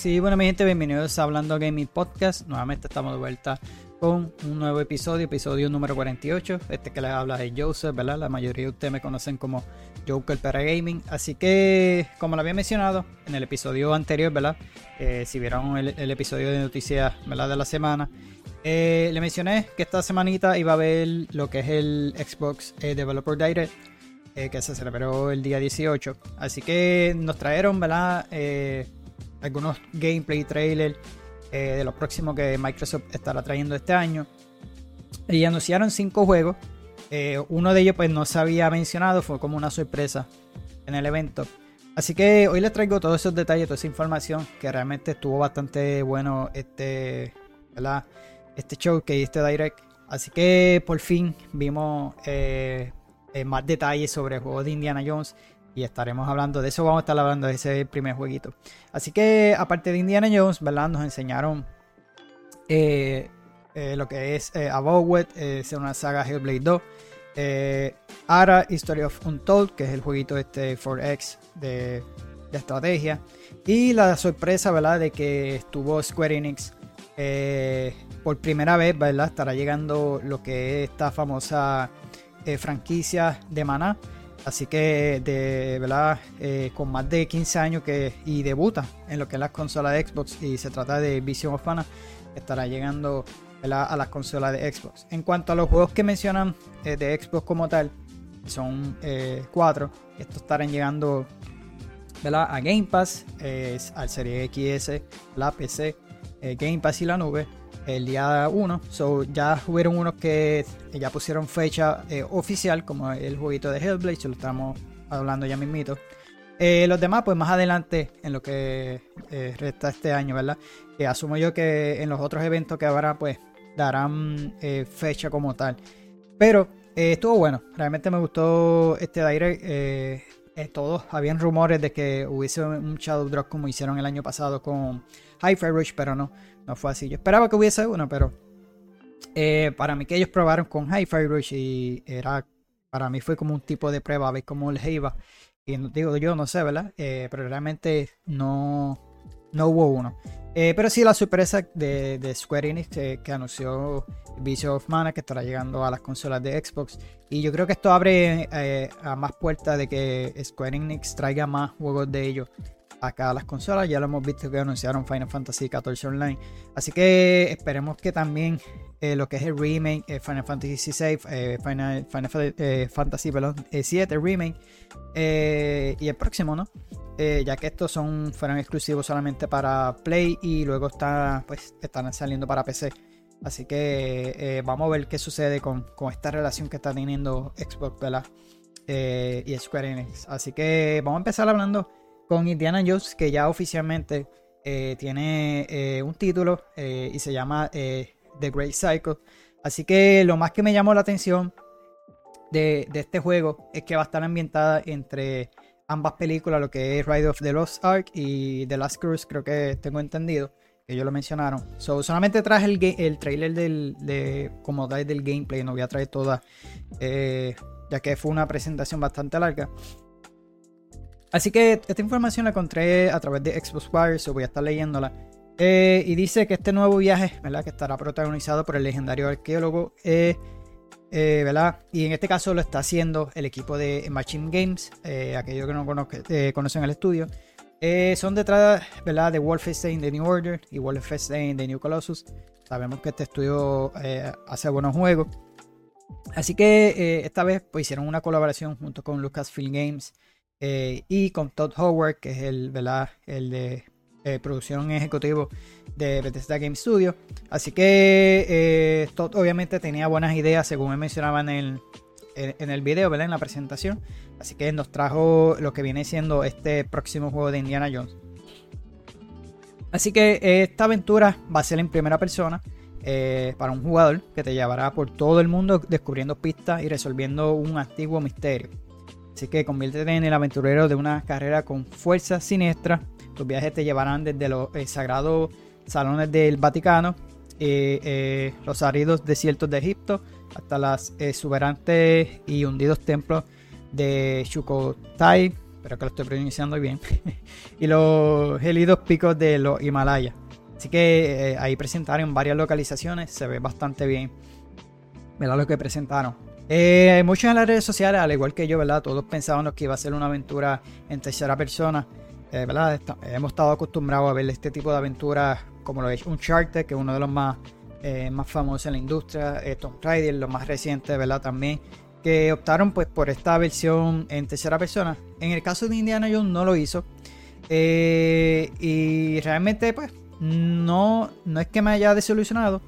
Sí, bueno, mi gente, bienvenidos a Hablando Gaming Podcast. Nuevamente estamos de vuelta con un nuevo episodio, episodio número 48. Este que les habla es Joseph, ¿verdad? La mayoría de ustedes me conocen como Joker para Gaming. Así que, como lo había mencionado en el episodio anterior, ¿verdad? Eh, si vieron el, episodio de noticias, ¿verdad? De la semana, eh, le mencioné que esta semanita iba a ver lo que es el Xbox eh, Developer Direct. que se celebró el día 18. Así que nos trajeron, ¿verdad? Algunos gameplay trailers eh, de los próximos que Microsoft estará trayendo este año. Y anunciaron cinco juegos. Eh, uno de ellos pues no se había mencionado, fue como una sorpresa en el evento. Así que hoy les traigo todos esos detalles, toda esa información que realmente estuvo bastante bueno este, ¿verdad? este show que este direct. Así que por fin vimos eh, más detalles sobre el juego de Indiana Jones y estaremos hablando de eso, vamos a estar hablando de ese primer jueguito. Así que aparte de Indiana Jones, ¿verdad? Nos enseñaron eh, eh, lo que es eh, Above es una saga Hellblade 2. Ara History of Untold, que es el jueguito este 4X de, de estrategia. Y la sorpresa, ¿verdad? De que estuvo Square Enix por primera vez, ¿verdad? Estará llegando lo que es esta famosa franquicia de Mana Así que de verdad, eh, con más de 15 años que y debuta en lo que es las consolas de Xbox y se trata de Vision of Mana, estará llegando a las consolas de Xbox. En cuanto a los juegos que mencionan eh, de Xbox como tal, son eh, cuatro. Estos estarán llegando a Game Pass, al Serie XS, la PC, Game Pass y la nube el día 1. So, ya hubieron unos que ya pusieron fecha eh, oficial, como el jueguito de Hellblade, se lo estamos hablando ya mismito. Eh, los demás, pues más adelante, en lo que eh, resta este año, ¿verdad? asumo yo que en los otros eventos que habrá, pues darán fecha como tal. Pero estuvo bueno, realmente me gustó este direct. todos habían rumores de que hubiese un Shadow Drop como hicieron el año pasado con Hi-Fi Rush, pero no. No fue así. Yo esperaba que hubiese uno, pero eh, para mí que ellos probaron con Hi-Fi Rush y era, para mí fue como un tipo de prueba a ver cómo les iba. Y digo yo, no sé, ¿verdad? Eh, pero realmente no, no hubo uno. Eh, pero sí la sorpresa de, Square Enix que, anunció Vision of Mana que estará llegando a las consolas de Xbox. Y yo creo que esto abre a más puertas de que Square Enix traiga más juegos de ellos acá a las consolas. Ya lo hemos visto que anunciaron Final Fantasy XIV Online. Así que esperemos que también eh, lo que es el remake, eh, Final Fantasy VI, eh, Final, Fantasy perdón, 7 remake y el próximo, ¿no? ya que estos son fueron exclusivos solamente para Play y luego está, pues, están saliendo para PC. Así que vamos a ver qué sucede con, con, esta relación que está teniendo Xbox ¿verdad? y Square Enix. Así que vamos a empezar hablando con Indiana Jones, que ya oficialmente eh, tiene eh, un título eh, y se llama The Great Cycle. Así que lo más que me llamó la atención de, este juego es que va a estar ambientada entre ambas películas, lo que es Ride of the Lost Ark y The Last Cruise, creo que tengo entendido, que ellos lo mencionaron. solamente traje el, el trailer del, de, como del gameplay, no voy a traer toda, ya que fue una presentación bastante larga. Así que esta información la encontré a través de Xbox Wire, voy a estar leyéndola. Eh, y dice que este nuevo viaje, ¿verdad? Que estará protagonizado por el legendario arqueólogo, eh, eh, ¿verdad? Y en este caso lo está haciendo el equipo de Machine Games, aquellos que no conocen el estudio. son detrás, ¿verdad? De Wolfenstein The New Order y Wolfenstein The New Colossus. Sabemos que este estudio hace buenos juegos. Así que esta vez pues, hicieron una colaboración junto con Lucasfilm Games eh, y con Todd Howard, que es el, el de eh, producción ejecutivo de Bethesda Game Studio. Así que eh, Todd obviamente tenía buenas ideas, según me mencionaba en el, en, el video, ¿verdad? en la presentación. Así que nos trajo lo que viene siendo este próximo juego de Indiana Jones. Así que esta aventura va a ser en primera persona. para un jugador que te llevará por todo el mundo descubriendo pistas y resolviendo un antiguo misterio. Así que conviértete en el aventurero de una carrera con fuerza siniestra. Los viajes te llevarán desde los eh, sagrados salones del Vaticano, eh, eh, los áridos desiertos de Egipto, hasta las exuberantes y hundidos templos de Shukotai, espero que lo estoy pronunciando bien, y los gélidos picos de los Himalayas. Así que eh, ahí presentaron varias localizaciones, se ve bastante bien. ¿Verdad lo que presentaron? Eh, muchos en las redes sociales, al igual que yo, ¿verdad? Todos pensábamos que iba a ser una aventura en tercera persona. Eh, ¿verdad? hemos estado acostumbrados a ver este tipo de aventuras como lo es Uncharted, que es uno de los más, eh, más famosos en la industria, Tomb Raider, lo más reciente, ¿verdad? También, que optaron pues por esta versión en tercera persona. En el caso de Indiana Jones no lo hizo. y realmente pues no, no es que me haya desilusionado,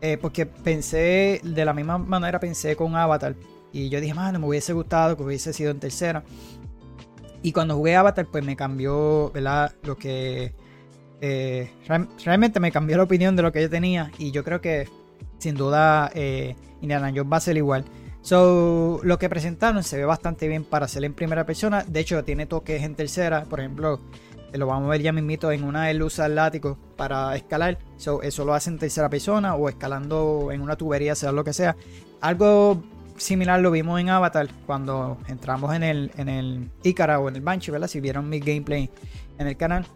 eh, porque pensé, de la misma manera pensé con Avatar. Y yo dije, mano, me hubiese gustado que hubiese sido en tercera. Y cuando jugué Avatar, pues me cambió, ¿verdad? Lo que... Eh, realmente me cambió la opinión de lo que yo tenía. Y yo creo que, sin duda, eh, Indiana Jones va a ser igual. So, lo que presentaron se ve bastante bien para hacer en primera persona. De hecho, tiene toques en tercera. Por ejemplo, lo vamos a ver ya mismito en una luz al látigo para escalar. eso lo hace en tercera persona o escalando en una tubería, sea lo que sea. Algo similar lo vimos en Avatar cuando entramos en el, en el Icara o en el Banshee, ¿verdad? Si vieron mi gameplay en el canal.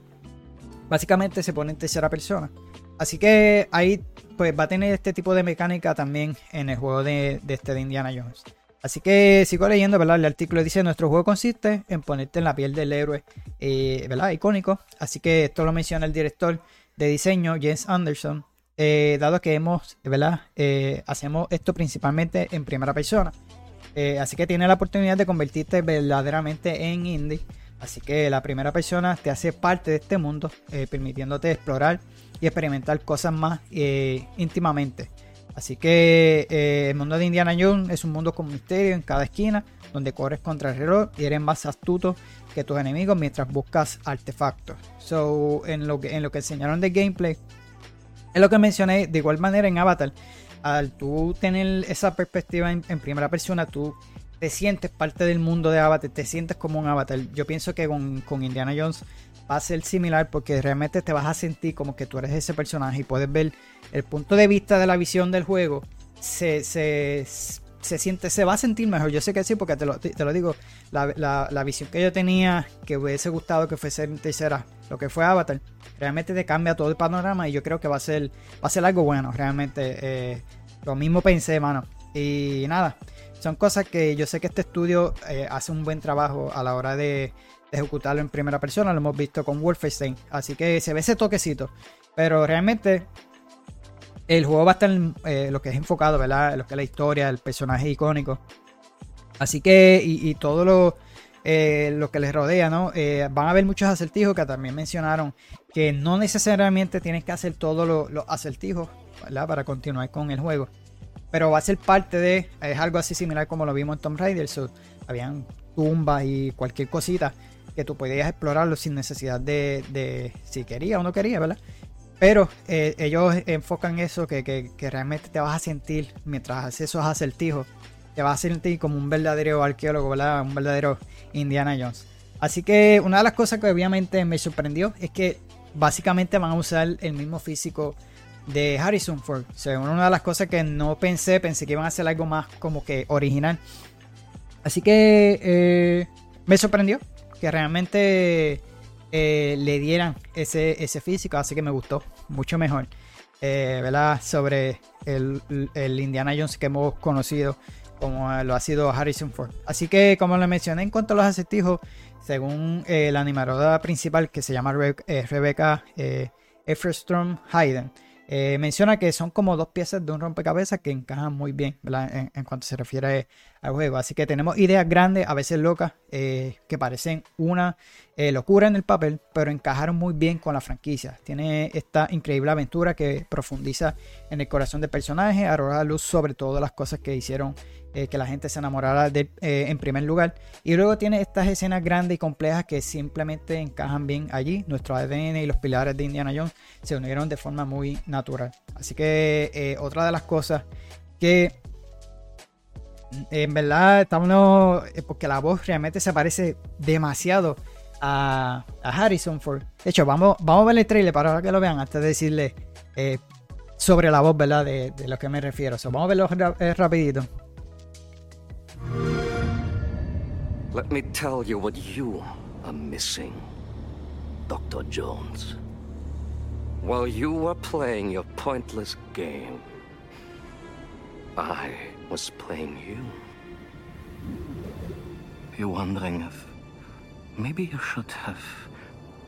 Básicamente se pone en tercera persona. Así que ahí pues va a tener este tipo de mecánica también en el juego de, de este de Indiana Jones. Así que sigo leyendo, ¿verdad? El artículo dice, nuestro juego consiste en ponerte en la piel del héroe, eh, ¿verdad? Icónico. Así que esto lo menciona el director de diseño, James Anderson, eh, dado que hemos, ¿verdad? Eh, hacemos esto principalmente en primera persona. así que tiene la oportunidad de convertirte verdaderamente en indie. Así que la primera persona te hace parte de este mundo, permitiéndote explorar y experimentar cosas más íntimamente. Así que eh, el mundo de Indiana Jones es un mundo con misterio en cada esquina, donde corres contra el reloj y eres más astuto que tus enemigos mientras buscas artefactos. So, en lo que, en lo que enseñaron de gameplay, es lo que mencioné de igual manera en Avatar. Al tú tener esa perspectiva en, primera persona, tú te sientes parte del mundo de Avatar, te sientes como un Avatar. Yo pienso que con, con Indiana Jones va a ser similar porque realmente te vas a sentir como que tú eres ese personaje y puedes ver el punto de vista de la visión del juego. Se, se, se siente, se va a sentir mejor. Yo sé que sí, porque te lo, te lo digo. La, la, visión que yo tenía, que hubiese gustado que fuese en tercera, lo que fue Avatar, realmente te cambia todo el panorama y yo creo que va a ser, va a ser algo bueno, realmente. Eh, lo mismo pensé, mano. Y nada, son cosas que yo sé que este estudio eh, hace un buen trabajo a la hora de, ejecutarlo en primera persona. Lo hemos visto con Wolfenstein. Así que se ve ese toquecito. Pero realmente el juego va a estar en eh, lo que es enfocado, ¿verdad? Lo que es la historia, el personaje icónico. Así que, y, todo lo, eh, lo que les rodea, ¿no? Van a haber muchos acertijos que también mencionaron que no necesariamente tienes que hacer todos los acertijos, ¿verdad? Para continuar con el juego. Pero va a ser parte de, es algo así similar como lo vimos en Tomb Raider. habían tumbas y cualquier cosita que tú podías explorarlo sin necesidad de, si quería o no quería, ¿verdad? Pero eh, ellos enfocan eso que, que, realmente te vas a sentir mientras haces esos acertijos, te vas a sentir como un verdadero arqueólogo, ¿verdad? Un verdadero Indiana Jones. Así que una de las cosas que obviamente me sorprendió es que básicamente van a usar el mismo físico de Harrison Ford. O una de las cosas que no pensé, pensé que iban a hacer algo más como que original. Así que eh, me sorprendió que realmente eh, le dieran ese, ese físico, así que me gustó mucho mejor. Eh, ¿verdad? Sobre el, Indiana Jones que hemos conocido como lo ha sido Harrison Ford. Así que, como le mencioné en cuanto a los acertijos, según eh, la animadora principal que se llama Rebecca Efferstrom Hayden, eh, menciona que son como dos piezas de un rompecabezas que encajan muy bien en, cuanto se refiere al juego. Así que tenemos ideas grandes, a veces locas, eh, que parecen una eh, locura en el papel, pero encajaron muy bien con la franquicia. Tiene esta increíble aventura que profundiza en el corazón del personaje, arroja luz sobre todas las cosas que hicieron eh, que la gente se enamorara de, en primer lugar. Y luego tiene estas escenas grandes y complejas que simplemente encajan bien allí. Nuestro ADN y los pilares de Indiana Jones se unieron de forma muy natural. Así que otra de las cosas que en verdad estamos porque la voz realmente se parece demasiado a, Harrison Ford. De hecho, vamos, vamos a ver el trailer para que lo vean antes de decirle sobre la voz, ¿verdad? De, lo que me refiero. vamos a verlo rapidito. Let me tell you what you are missing, Dr. Jones. While you were playing your pointless game, I was playing you. You're wondering if maybe you should have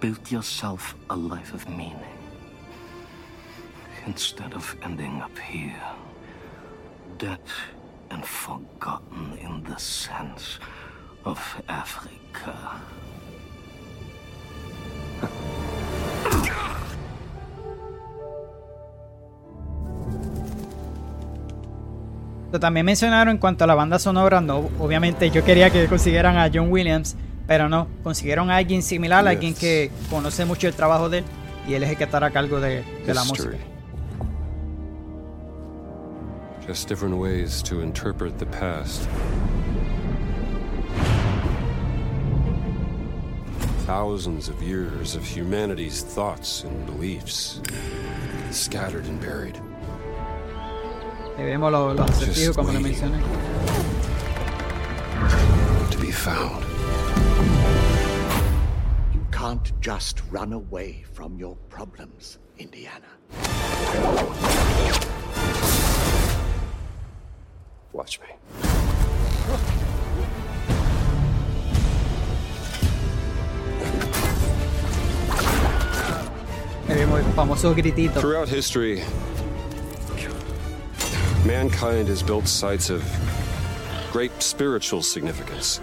built yourself a life of meaning instead of ending up here, dead and forgotten in the sense of Africa. También mencionaron en cuanto a la banda sonora, no, obviamente yo quería que consiguieran a John Williams, pero no, consiguieron a alguien similar, alguien que conoce mucho el trabajo de él y él es el que estará a cargo de, de la música. Just different ways to interpret the past. Thousands of years of humanity's thoughts and beliefs, scattered and buried. Y vemos los, los acertijos, como le mencioné. To be found. You can't just run away from your problems, Indiana. Watch me. Y vemos el famoso gritito. Throughout history, mankind has built sites of great spiritual significance.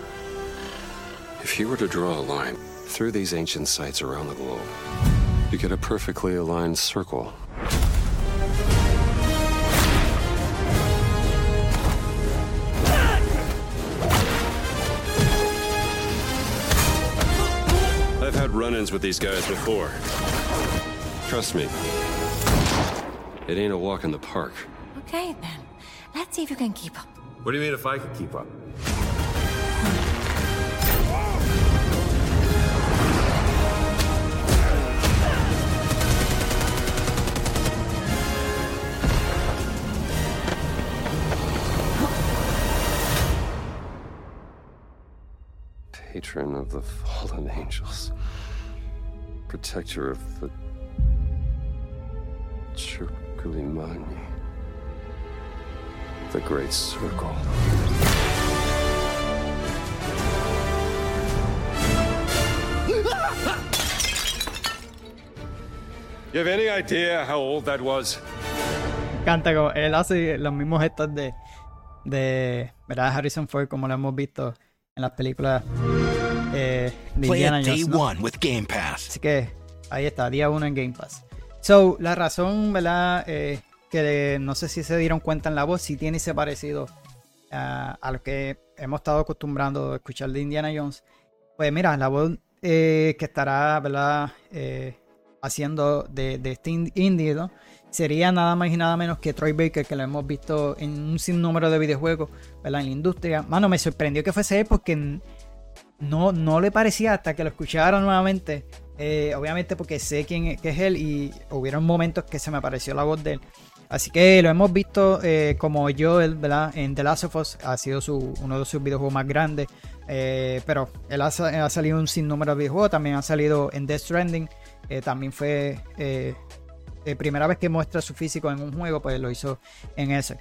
If you were to draw a line through these ancient sites around the globe, you get a perfectly aligned circle. I've had run-ins with these guys before. Trust me, it ain't a walk in the park. Okay, then. Let's see if you can keep up. What do you mean if I could keep up? Patron of the fallen angels, protector of the Chukulimani, the Great Circle. You have any idea how old that was? Me encanta como él hace los mismos gestos de, de ¿verdad? Harrison Ford, como lo hemos visto en las películas eh, de Play Indiana Jones. ¿no? one with Game Pass. Así que ahí está, día uno en Game Pass. So, la razón, ¿verdad? Eh, que no sé si se dieron cuenta en la voz, si tiene ese parecido a, a lo que hemos estado acostumbrando a escuchar de Indiana Jones. Pues mira, la voz eh, que estará. Eh, haciendo de, de este in- indie. Sería nada más y nada menos que Troy Baker, que lo hemos visto en un sinnúmero de videojuegos, ¿verdad? En la industria. Mano, me sorprendió que fuese él porque no, no le parecía hasta que lo escuchara nuevamente. Eh, obviamente porque sé quién es, que es él y hubieron momentos que se me pareció la voz de él. Así que lo hemos visto eh, como yo, él, ¿verdad? En The Last of Us ha sido uno de sus videojuegos más grandes. Eh, pero él ha, sa- ha salido un sinnúmero de videojuegos. También ha salido en Death Stranding. Eh, también fue eh, eh, primera vez que muestra su físico en un juego, pues lo hizo en ese.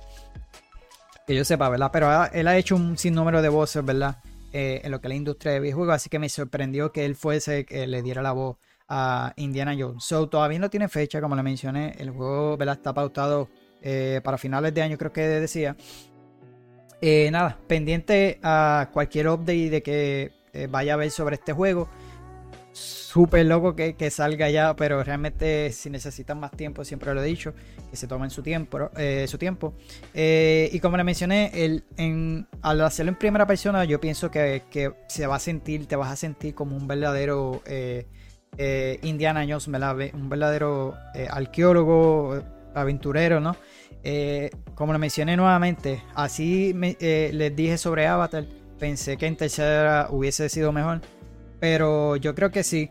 Que yo sepa, ¿verdad? Pero él ha hecho un sinnúmero de voces, ¿verdad? En lo que es la industria de videojuegos. Así que me sorprendió que él fuese que le diera la voz a Indiana Jones. So, todavía no tiene fecha, como le mencioné. El juego. Está pautado eh, para finales de año, creo que decía. Eh, nada, pendiente a cualquier update de que eh, vaya a ver sobre este juego. Súper loco que, que salga ya, pero realmente si necesitan más tiempo, siempre lo he dicho, que se tomen su tiempo. su tiempo. Y como le mencioné, el, en, al hacerlo en primera persona, yo pienso que, que se va a sentir, te vas a sentir como un verdadero eh, Indiana Jones, un verdadero eh, arqueólogo, aventurero, ¿no? Eh, como lo mencioné nuevamente, así me- les dije sobre Avatar, pensé que en tercera hubiese sido mejor, pero yo creo que sí,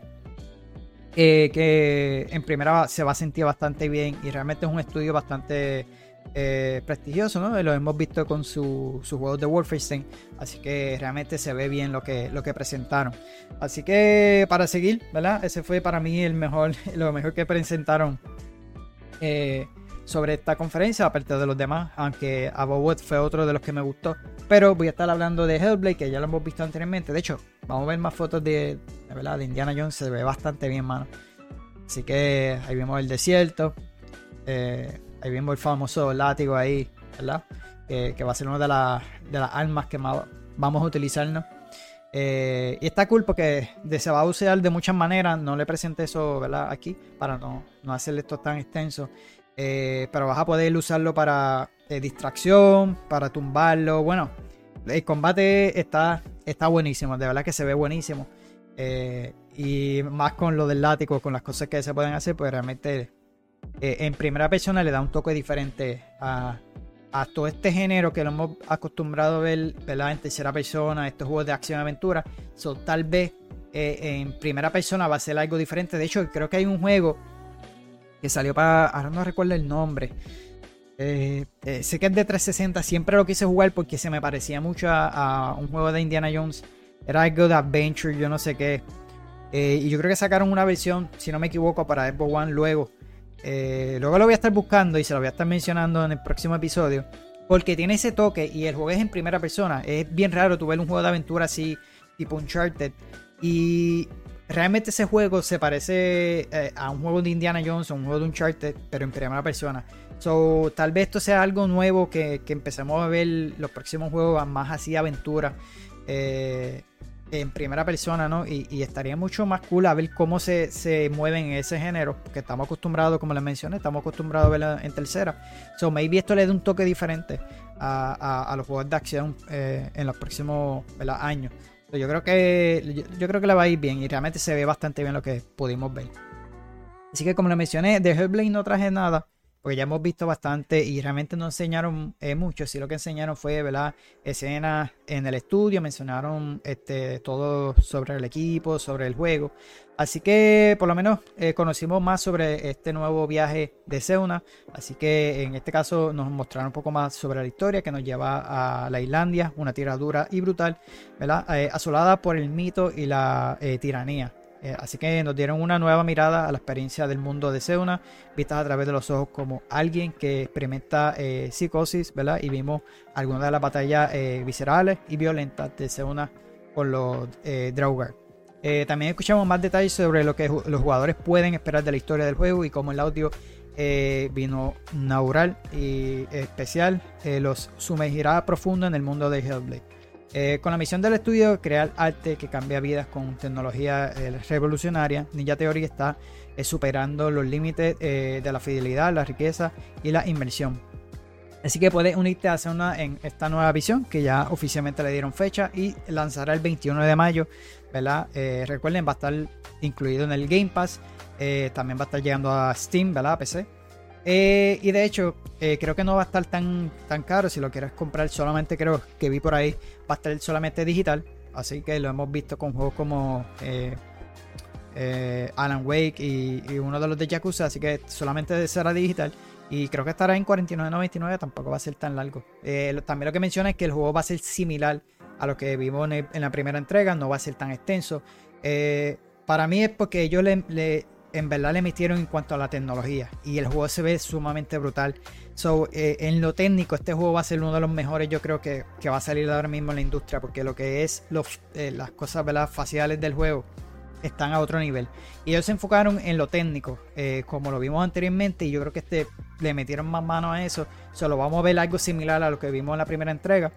que en primera se va a sentir bastante bien y realmente es un estudio bastante eh, prestigioso, ¿no? Lo hemos visto con sus su juegos de Wolfenstein, así que realmente se ve bien lo que, lo que presentaron. Así que para seguir, ¿verdad? Ese fue para mí el mejor, lo mejor que presentaron eh, sobre esta conferencia, aparte de los demás, aunque Abowet fue otro de los que me gustó. Pero voy a estar hablando de Hellblade, que ya lo hemos visto anteriormente. De hecho, vamos a ver más fotos de, ¿verdad? Indiana Jones, se ve bastante bien, mano. Así que ahí vemos el desierto. Eh, ahí vemos el famoso látigo ahí, ¿verdad? que va a ser una de, de, las armas que vamos a utilizarnos. Eh, y está cool porque se va a usar de muchas maneras. No le presenté eso ¿verdad? aquí para no, no hacer esto tan extenso. Eh, pero vas a poder usarlo para distracción, para tumbarlo. Bueno, el combate está, está buenísimo. De verdad que se ve buenísimo. y más con lo del látigo, con las cosas que se pueden hacer, pues realmente eh, en primera persona le da un toque diferente a, todo este género que lo hemos acostumbrado a ver en tercera persona, estos juegos de acción y aventura. So, tal vez eh, en primera persona va a ser algo diferente. De hecho, creo que hay un juego que salió para. Ahora no recuerdo el nombre. Eh, sé que es de 360. Siempre lo quise jugar porque se me parecía mucho a, un juego de Indiana Jones. Era algo de Adventure, yo no sé qué. y yo creo que sacaron una versión, si no me equivoco, para Xbox One luego. Eh, luego lo voy a estar buscando y se lo voy a estar mencionando en el próximo episodio. Porque tiene ese toque y el juego es en primera persona. Es bien raro tu ver un juego de aventura así, tipo Uncharted. Y realmente ese juego se parece eh, a un juego de Indiana Jones un juego de Uncharted, pero en primera persona. So, tal vez esto sea algo nuevo que, que empecemos a ver los próximos juegos más así aventura. Eh, en primera persona, ¿no? Y, estaría mucho más cool a ver cómo se, se mueven en ese género, porque estamos acostumbrados, como les mencioné, estamos acostumbrados a verla en tercera. So, maybe esto le da un toque diferente a, los juegos de acción eh, en los próximos años. yo creo que yo, creo que le va a ir bien y realmente se ve bastante bien lo que pudimos ver. Así que como les mencioné, de Hellblade no traje nada porque ya hemos visto bastante y realmente no enseñaron eh, mucho, si lo que enseñaron fue, ¿verdad? Escenas en el estudio, mencionaron este, todo sobre el equipo, sobre el juego. Así que por lo menos eh, conocimos más sobre este nuevo viaje de Seuna. Así que en este caso nos mostraron un poco más sobre la historia que nos lleva a la Islandia, una tierra dura y brutal, ¿verdad? Eh, asolada por el mito y la tiranía. Eh, así que nos dieron una nueva mirada a la experiencia del mundo de Seuna, vistas a través de los ojos como alguien que experimenta eh, psicosis, ¿verdad? Y vimos algunas de las batallas eh, viscerales y violentas de Seuna con los Draugar. también escuchamos más detalles sobre lo que los jugadores pueden esperar de la historia del juego y cómo el audio vino natural y especial los sumergirá profundo en el mundo de Hellblade. Eh, con la misión del estudio crear arte que cambia vidas con tecnología eh, revolucionaria, Ninja Theory está eh, superando los límites de la fidelidad, la riqueza y la inversión. Así que puedes unirte a hacer en esta nueva visión que ya oficialmente le dieron fecha y lanzará el 21 de mayo. ¿verdad? recuerden, va a estar incluido en el Game Pass. también va a estar llegando a Steam, ¿verdad? A PC. Eh, y de hecho, eh, creo que no va a estar tan, tan caro. Si lo quieres comprar solamente, creo que vi por ahí, va a estar solamente digital. Así que lo hemos visto con juegos como eh, Alan Wake y, uno de los de Yakuza. Así que solamente será digital. Y creo que estará en 49.99. Tampoco va a ser tan largo. también lo que menciona es que el juego va a ser similar a lo que vimos en, la primera entrega. No va a ser tan extenso. para mí es porque yo le en verdad le metieron en cuanto a la tecnología y el juego se ve sumamente brutal. So, eh, en lo técnico, este juego va a ser uno de los mejores, yo creo que, va a salir ahora mismo en la industria, porque lo que es eh, las cosas faciales del juego están a otro nivel. Y ellos se enfocaron en lo técnico, eh, como lo vimos anteriormente, y yo creo que este le metieron más mano a eso. Solo vamos a ver algo similar a lo que vimos en la primera entrega.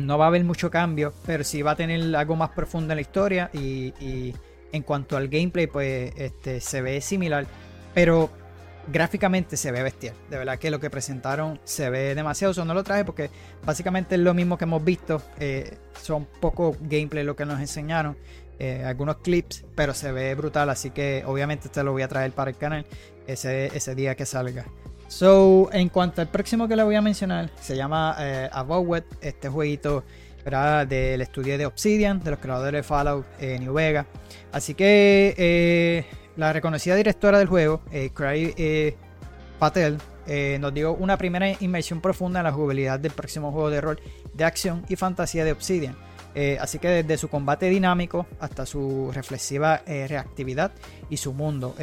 no va a haber mucho cambio, pero sí va a tener algo más profundo en la historia y en cuanto al gameplay, pues este, se ve similar, pero gráficamente se ve bestial. De verdad que lo que presentaron se ve demasiado. Eso no lo traje porque básicamente es lo mismo que hemos visto. Eh, son poco gameplay lo que nos enseñaron. Eh, algunos clips, pero se ve brutal. Así que obviamente te lo voy a traer para el canal ese, ese día que salga. So, en cuanto al próximo que le voy a mencionar, se llama eh. Este jueguito del estudio de Obsidian, de los creadores de Fallout eh, New Vega. Así que eh, la reconocida directora del juego, eh, Patel eh, nos dio una primera inmersión profunda en la jugabilidad del próximo juego de rol de acción y fantasía de Obsidian. Así que desde su combate dinámico hasta su reflexiva reactividad y su mundo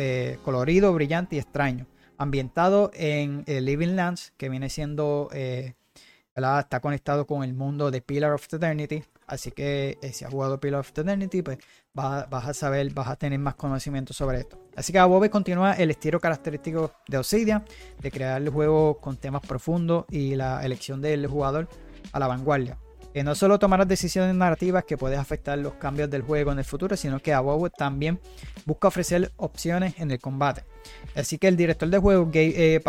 colorido, brillante y extraño, ambientado en Living Lands, que viene siendo, está conectado con el mundo de Pillar of Eternity, Así que si has jugado Pillar of Eternity, pues vas, a saber, vas a tener más conocimiento sobre esto. Así que Adobe continúa el estilo característico de Obsidian, de crear el juego con temas profundos y la elección del jugador a la vanguardia. Que no solo tomarás decisiones narrativas que pueden afectar los cambios del juego en el futuro, sino que Adobe también busca ofrecer opciones en el combate. Así que el director de juego, Gay eh,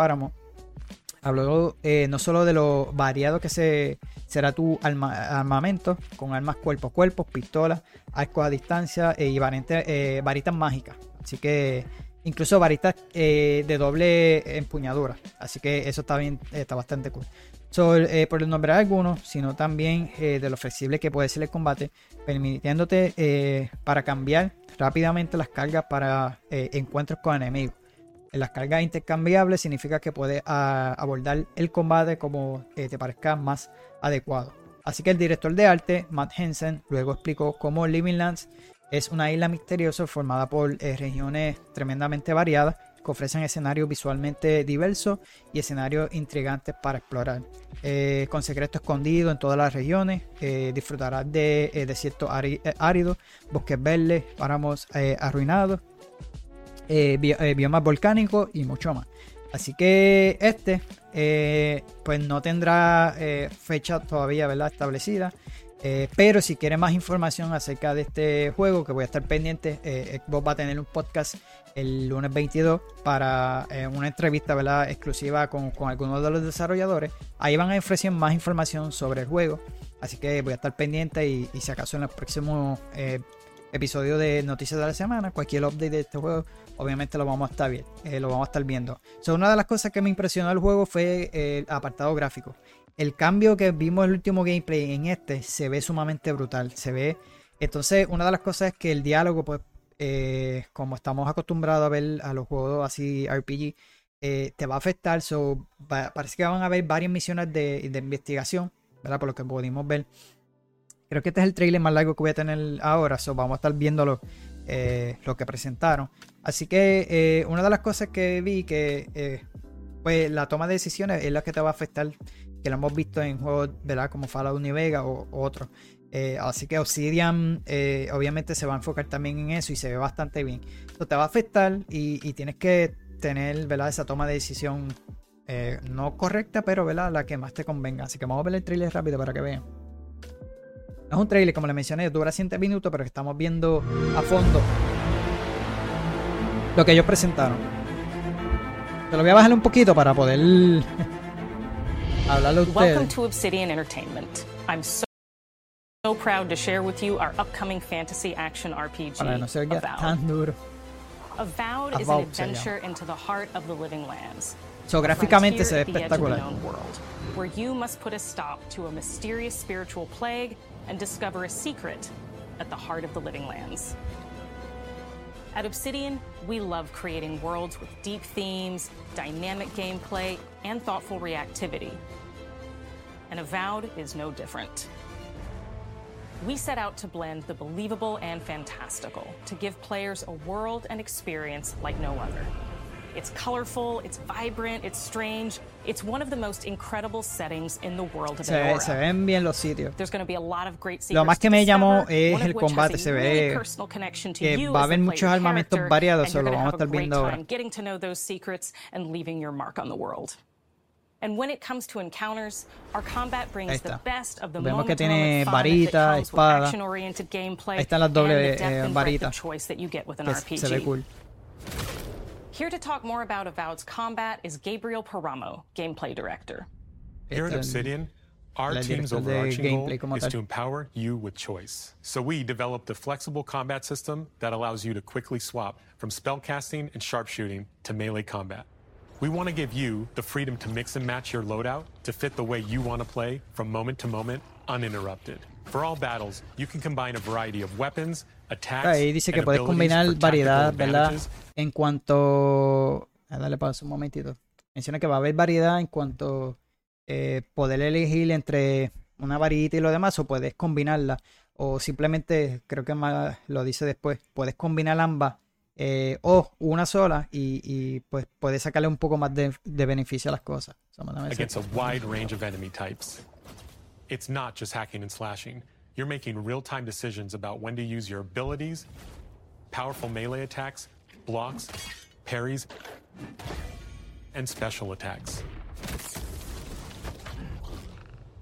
habló eh, no solo de lo variado que se, será tu armamento, con armas cuerpo a cuerpo, pistolas, arcos a distancia eh, y variantes, varitas mágicas. Así que incluso varitas eh, de doble empuñadura. Así que eso está bien, está bastante cool. Eh, por de algunos, sino también eh, de lo flexible que puede ser el combate, permitiéndote para cambiar rápidamente las cargas para encuentros con enemigos. Las cargas intercambiables significa que puedes ah, abordar el combate como te parezca más adecuado. Así que el director de arte, Matt Henson, luego explicó cómo Living Lands es una isla misteriosa formada por eh, regiones tremendamente variadas que ofrecen escenarios visualmente diversos y escenarios intrigantes para explorar. Eh, con secretos escondidos en todas las regiones, eh, disfrutarás de desiertos áridos, bosques verdes, páramos arruinados, biomas volcánicos y mucho más. Así que este pues no tendrá fecha todavía ¿verdad? establecida. Eh, pero si quieren más información acerca de este juego, que voy a estar pendiente, eh, Xbox va a tener un podcast el lunes 22 para eh, una entrevista ¿verdad? exclusiva con, algunos de los desarrolladores. Ahí van a ofrecer más información sobre el juego. Así que voy a estar pendiente y, si acaso en los próximos episodios de Noticias de la Semana, cualquier update de este juego, obviamente lo vamos a estar, bien, lo vamos a estar viendo. una de las cosas que me impresionó el juego fue el apartado gráfico el cambio que vimos en el último gameplay en este se ve sumamente brutal. Se ve. Entonces, una de las cosas es que el diálogo, pues, eh, como estamos acostumbrados a ver a los juegos así RPG, eh, te va a afectar. parece que van a haber varias misiones de, investigación, ¿verdad? Por lo que pudimos ver. Creo que este es el trailer más largo que voy a tener ahora, so vamos a estar viendo lo, eh, lo que presentaron. Así que una de las cosas que vi que pues la toma de decisiones es la que te va a afectar que lo hemos visto en juegos ¿verdad? como Fallout New Vegas o, otros. Eh, así que Obsidian eh, obviamente se va a enfocar también en eso y se ve bastante bien. Esto te va a afectar y, tienes que tener ¿verdad? esa toma de decisión eh, no correcta, pero ¿verdad? la que más te convenga. Así que vamos a ver el trailer rápido para que vean. Es un trailer, como les mencioné, dura 7 minutos, pero estamos viendo a fondo lo que ellos presentaron. Te lo voy a bajar un poquito para poder Welcome to Obsidian Entertainment. I'm so, so proud to share with you our upcoming fantasy action RPG, Avowed. Avowed is an adventure into the heart of the living lands. So gráficamente se ve espectacular. World, where you must put a stop to a mysterious spiritual plague and discover a secret at the heart of the living lands. At Obsidian, we love creating worlds with deep themes, dynamic gameplay, and thoughtful reactivity. And Avowed is no different. We set out to blend the believable and fantastical to give players a world and experience like no other. It's colorful, it's vibrant, it's strange. It's one of the most incredible settings in the world of se, se ven bien los sitios. There's going to be a lot of great Lo más que me llamó es el combate, se ve que va a haber muchos armamentos variados, eso lo vamos a estar viendo ahora. Getting to know those secrets and leaving your mark on the world. And when it comes to encounters, our combat brings the best of the Vemos que tiene varita, espada. Ahí están las dobles eh, varitas. Que se ve cool. Here to talk more about Avowed's combat is Gabriel Paramo, gameplay director. Here at Obsidian, our team's overarching goal is to empower you with choice. So we developed a flexible combat system that allows you to quickly swap from spellcasting and sharpshooting to melee combat. We want to give you the freedom to mix and match your loadout to fit the way you want to play from moment to moment, uninterrupted. For all battles, you can combine a variety of weapons, Ahí dice que puedes combinar variedad, ¿verdad? En cuanto... A darle pausa un momentito. menciona que va a haber variedad en cuanto eh, poder elegir entre una varita y lo demás o puedes combinarla o simplemente, creo que más lo dice después, puedes combinar ambas eh, o una sola y, y, pues puedes sacarle un poco más de, de beneficio a las cosas. Against a wide range of enemy types. It's not just hacking and slashing. You're making real-time decisions about when to use your abilities, powerful melee attacks, blocks, parries, and special attacks.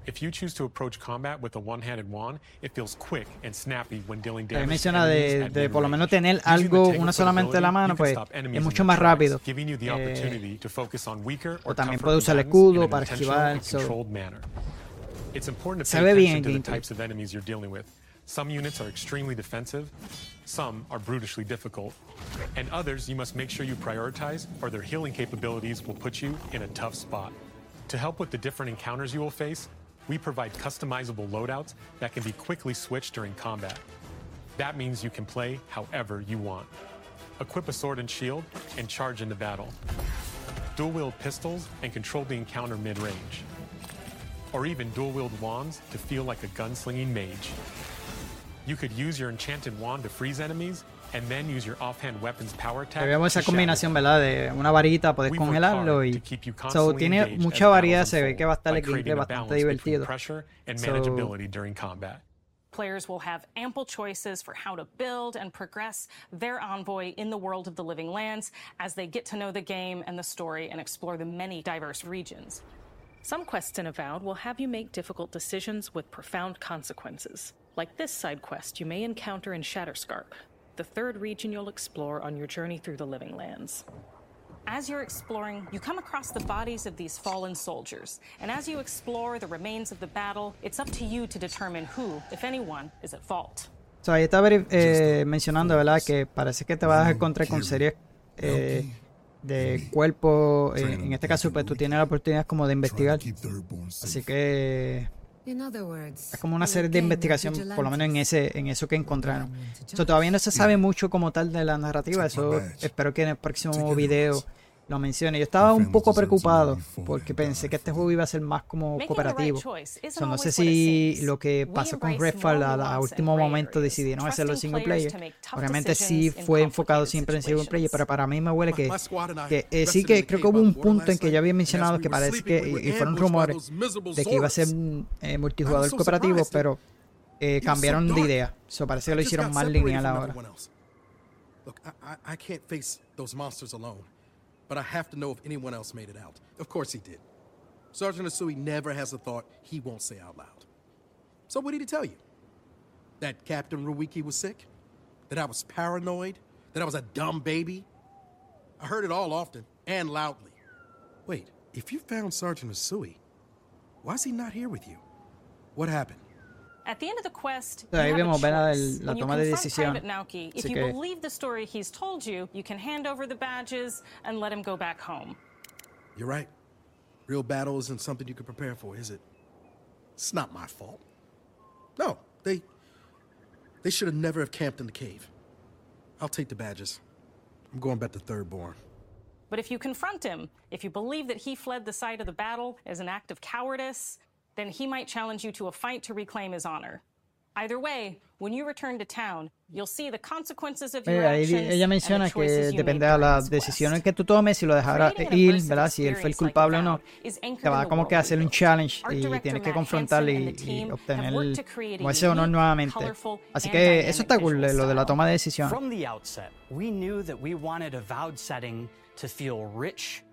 If you choose to approach combat with a one-handed wand, it feels quick and snappy when dealing damage. menciona de, de por lo menos tener algo, una solamente en la mano, pues es mucho más rápido. Eh, o también puede usar el escudo para esquivar. So. It's important to pay attention to the types of enemies you're dealing with. Some units are extremely defensive, some are brutishly difficult, and others you must make sure you prioritize or their healing capabilities will put you in a tough spot. To help with the different encounters you will face, we provide customizable loadouts that can be quickly switched during combat. That means you can play however you want. Equip a sword and shield and charge into battle. Dual wield pistols and control the encounter mid range. Or even dual wield wands to feel like a gunslinging mage. You could use your enchanted wand to freeze enemies Vemos esa combinación, ¿verdad? De una varita, puedes congelarlo y... So, tiene mucha variedad, se ve que va a estar el gameplay bastante divertido. So, Players will have ample choices for how to build and progress their envoy in the world of the living lands as they get to know the game and the story and explore the many diverse regions. Some quests in Avowed will have you make difficult decisions with profound consequences, like this side quest you may encounter in Shatterscarp, the third region you'll explore on your journey through the Living Lands. As you're exploring, you come across the bodies of these fallen soldiers. And as you explore the remains of the battle, it's up to you to determine who, if anyone, is at fault. So, ahí está eh, mencionando, ¿verdad? Que parece que te vas a encontrar con series eh, de cuerpo. Eh, en este caso, pues tú tienes la oportunidad como de investigar. Así que es como una serie de investigación, por lo menos en ese en eso que encontraron. todavía no se sabe mucho como tal de la narrativa, eso espero que en el próximo video lo mencione. Yo estaba un poco preocupado porque pensé que este juego iba a ser más como cooperativo. no sé si lo que pasó con Redfall a, último momento decidieron hacerlo single player. Obviamente sí fue enfocado siempre en single player, pero para mí me huele que, que eh, sí que creo que hubo un punto en que yo había mencionado que parece que, y, fueron rumores, de que iba a ser eh, multijugador cooperativo, pero eh, cambiaron de idea. Eso parece que lo hicieron más lineal ahora. But I have to know if anyone else made it out. Of course he did. Sergeant Asui never has a thought he won't say out loud. So what did he tell you? That Captain Ruwiki was sick? That I was paranoid? That I was a dumb baby? I heard it all often and loudly. Wait, if you found Sergeant Asui, why is he not here with you? What happened? Ahí vemos ver la toma de decisión. Naoki, if you believe the story he's told you, you can hand over the badges and let him go back home. You're right. Real battle isn't something you can prepare for, is it? It's not my fault. No, they they should have never have camped in the cave. I'll take the badges. I'm going back to Third Born. But if you confront him, if you believe that he fled the site of the battle as an act of cowardice, then he might challenge you to a fight to reclaim his honor. Either way, when you return to town, you'll see the consequences of your actions ella menciona que depende de las decisiones que tú tomes, si lo dejará ir, ¿verdad? Si él fue el culpable o no, te va como que a hacer un challenge y tienes que confrontarle y, y obtener como ese honor nuevamente. Así que eso está cool, lo de la toma de decisiones. From the outset, we knew that we wanted a vowed setting to feel rich,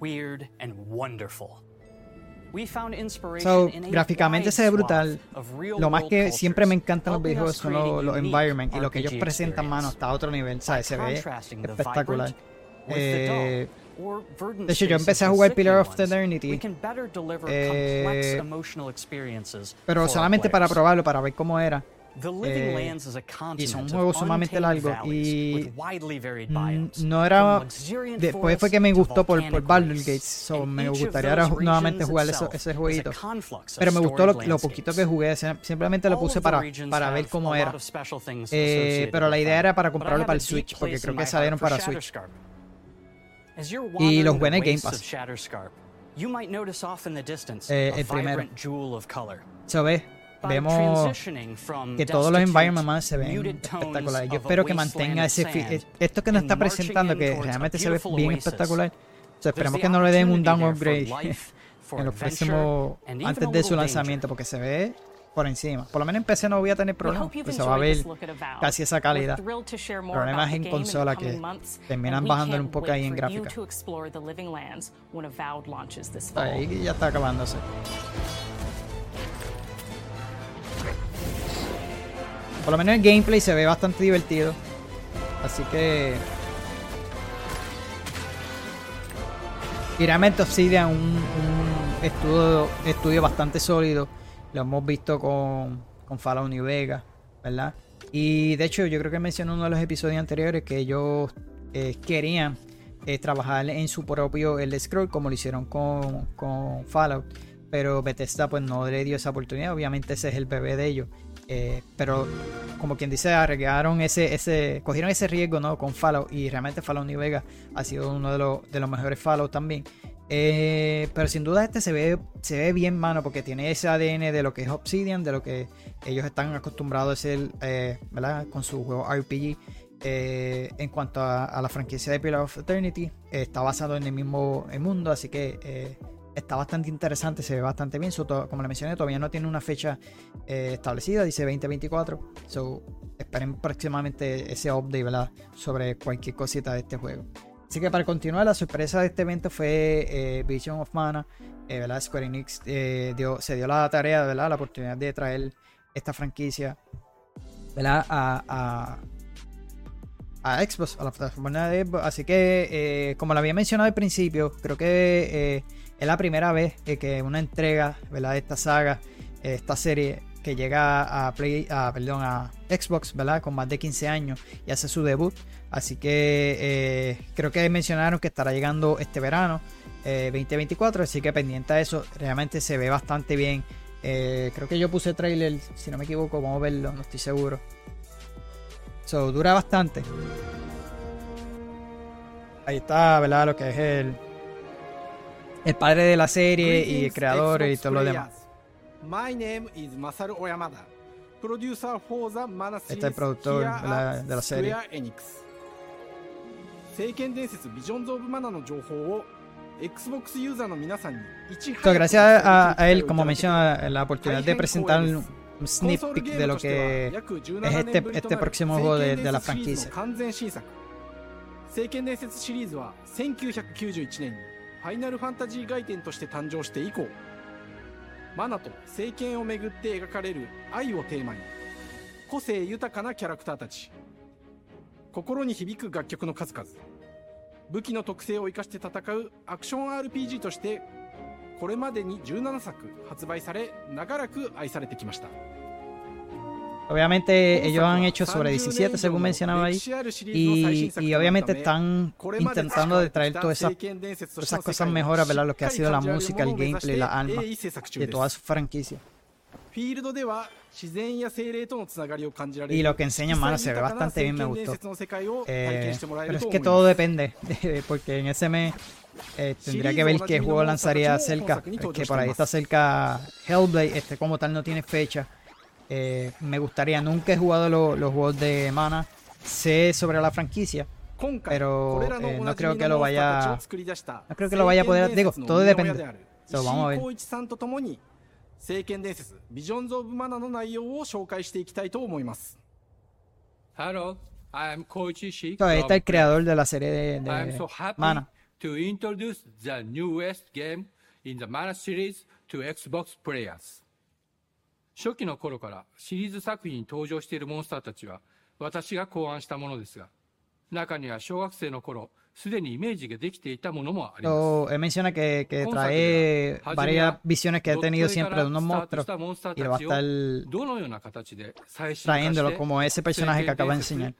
weird, and wonderful. So, gráficamente se ve brutal. Lo más que siempre me encantan los videojuegos son los, los environments y lo que ellos presentan, mano, hasta a otro nivel, ¿sabes? Se ve espectacular. Eh, de hecho, yo empecé a jugar Pillar of Eternity. Eh, pero solamente para probarlo, para ver cómo era. Eh, y son juegos sumamente largos y no era después fue que me gustó por, por Baldur's Gate so me gustaría ahora nuevamente jugar eso, ese jueguito. pero me gustó lo, lo, poquito que jugué simplemente lo puse para, para ver cómo era. eh, pero la idea era para comprarlo para el Switch porque creo que salieron para Switch. Y los buenos Game Pass. Eh, el primero. Se ve, vemos que todos los environments se ven espectaculares. Yo espero que mantenga ese... Eh, esto que nos está presentando, que realmente se ve bien espectacular. O sea, esperemos que no le den un downgrade en los próximos... antes de su lanzamiento, porque se ve por encima. Por lo menos en PC no voy a tener problemas, pues se va a ver casi esa calidad. Problemas en consola que terminan bajando un poco ahí en gráfica. Ahí ya está acabándose. Por lo menos el gameplay se ve bastante divertido. Así que... Realmente Obsidian un, un estudio, estudio bastante sólido lo hemos visto con, con Fallout New Vegas, ¿verdad? Y de hecho, yo creo que mencioné en uno de los episodios anteriores que ellos eh, querían eh, trabajar en su propio el scroll como lo hicieron con, con, Fallout. Pero Bethesda pues no le dio esa oportunidad. Obviamente ese es el bebé de ellos. Eh, pero como quien dice, arriesgaron ese, ese, cogieron ese riesgo ¿no? con Fallout. Y realmente Fallout New Vegas ha sido uno de los, de los mejores Fallout también. Eh, pero sin duda este se ve, se ve bien, mano, porque tiene ese ADN de lo que es Obsidian, de lo que ellos están acostumbrados a hacer, eh, ¿verdad? Con su juego RPG. En cuanto a, la franquicia de Pillar of Eternity, está basado en el mismo mundo, así que está bastante interesante, se ve bastante bien. como le mencioné, todavía no tiene una fecha establecida, dice 2024. So, esperen próximamente ese update, ¿verdad? Sobre cualquier cosita de este juego. Así que para continuar, la sorpresa de este evento fue eh, Vision of Mana. Eh, ¿verdad? Square Enix eh, se dio la tarea, ¿verdad? la oportunidad de traer esta franquicia ¿verdad? A, a, Xbox, a la plataforma de Xbox. Así que, como lo había mencionado al principio, creo que es la primera vez que una entrega de esta saga, esta serie, que llega a, Play, a, perdón, a Xbox, ¿verdad? Con más de 15 años y hace su debut. Así que eh, creo que mencionaron que estará llegando este verano 2024, eh, así que pendiente a eso, realmente se ve bastante bien. Eh, creo que yo puse trailer, si no me equivoco, vamos a verlo, no estoy seguro. So, dura bastante. Ahí está, ¿verdad? Lo que es el, el padre de la serie y el creador y todo lo demás. My name is Masaru Oyamada, producer for the Mana series este es el productor de la, de la serie. Enix. 聖剣伝説ビジョンズ・オブ・マナの情報を Xbox user の皆さんにいち早く gracias a, a él, como menciona, la oportunidad de presentar un sneak peek de lo que es este, este próximo juego de, de la franquicia. 聖剣伝説シリーズは1991年に ファイナルファンタジー外伝として誕生して以降マナと政権をめぐって描かれる愛をテーマに個性豊かなキャラクターたち心に響く楽曲の数々武器の特性を生かして戦うアクション RPG としてこれまでに17作発売され長らく愛されてきました。Obviamente ellos han hecho sobre 17 según mencionaba ahí y, y obviamente están intentando de traer todas esas, todas esas cosas mejoras, ¿verdad? Lo que ha sido la música, el gameplay, la alma de toda su franquicia. Y lo que enseña, mano, se ve bastante bien, me gustó. Eh, pero es que todo depende, porque en ese mes eh, tendría que ver qué juego lanzaría cerca. que por ahí está cerca Hellblade, este como tal no tiene fecha. Eh, me gustaría, nunca he jugado los juegos de Mana, sé sobre la franquicia, pero eh, no creo que lo vaya, no creo que lo vaya a poder, digo, todo depende. So, vamos a ver. 聖剣伝説ビジョンズ・オブ・マナの内容を紹介していきたいと思います Hello, I'm Koichi Shik. So, está el creador de la serie de, de I'm so happy Mana. to introduce the newest game in the Mana series to Xbox players. 初期の頃からシリーズ作品に登場しているモンスターたちは私が考案したものですが、中には小学生の頃、すでにイメージができていたものもあります。So, él menciona que, que trae varias visiones que ha tenido siempre de unos monstruos y lo va a estar trayéndolo como ese personaje que acaba de enseñar.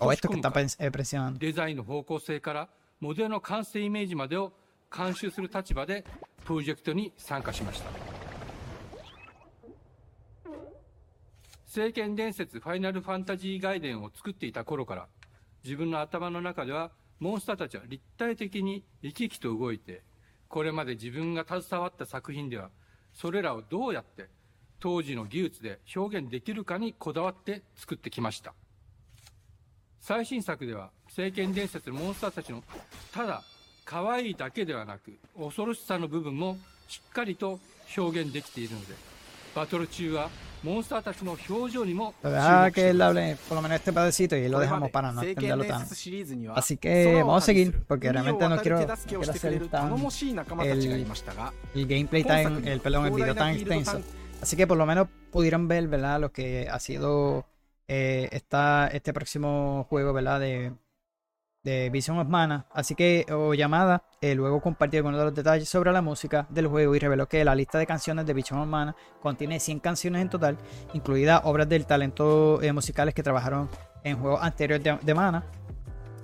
O esto que está presionando. デザインの方向性からモデルの完成イメージまでを監修する立場でプロジェクトに参加しました。聖剣伝説ファイナルファンタジー外伝を作っていた頃から自分の頭の中ではモンスターたちは立体的に生き生きと動いて、これまで自分が携わった作品では、それらをどうやって当時の技術で表現できるかにこだわって作ってきました。最新作では、聖剣伝説のモンスターたちの、ただ、可愛いだけではなく、恐ろしさの部分もしっかりと表現できているので、バトル中は La verdad que él hable por lo menos este pedacito y lo dejamos para no extenderlo tanto. Así que vamos a seguir porque realmente no quiero, quiero hacer tan el, el gameplay tan, el, perdón, el video tan extenso. Así que por lo menos pudieron ver, ¿verdad? Lo que ha sido eh, esta, este próximo juego, ¿verdad? De, de Vision of Mana. Así que llamada eh, luego compartió algunos de los detalles sobre la música del juego y reveló que la lista de canciones de Vision of Mana contiene 100 canciones en total, incluidas obras del talento eh, musicales que trabajaron en juegos anteriores de, Mana.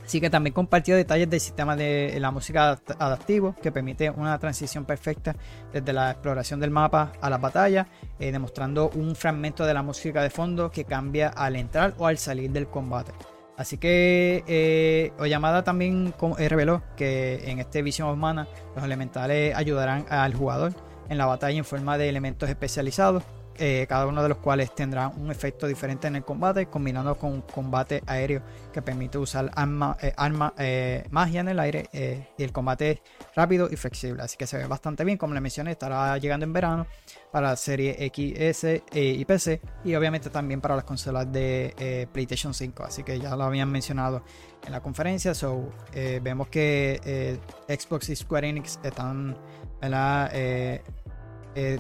Así que también compartió detalles del sistema de la música adaptivo que permite una transición perfecta desde la exploración del mapa a la batalla, eh, demostrando un fragmento de la música de fondo que cambia al entrar o al salir del combate. Así que eh, Oyamada también eh, reveló que en este Vision of los elementales ayudarán al jugador en la batalla en forma de elementos especializados, eh, cada uno de los cuales tendrá un efecto diferente en el combate, combinando con un combate aéreo que permite usar arma, arma, magia en el aire y el combate rápido y flexible. Así que se ve bastante bien, como le mencioné, estará llegando en verano para serie XS eh, y PC y obviamente también para las consolas de eh, PlayStation 5 así que ya lo habían mencionado en la conferencia so eh, vemos que Xbox y Square Enix están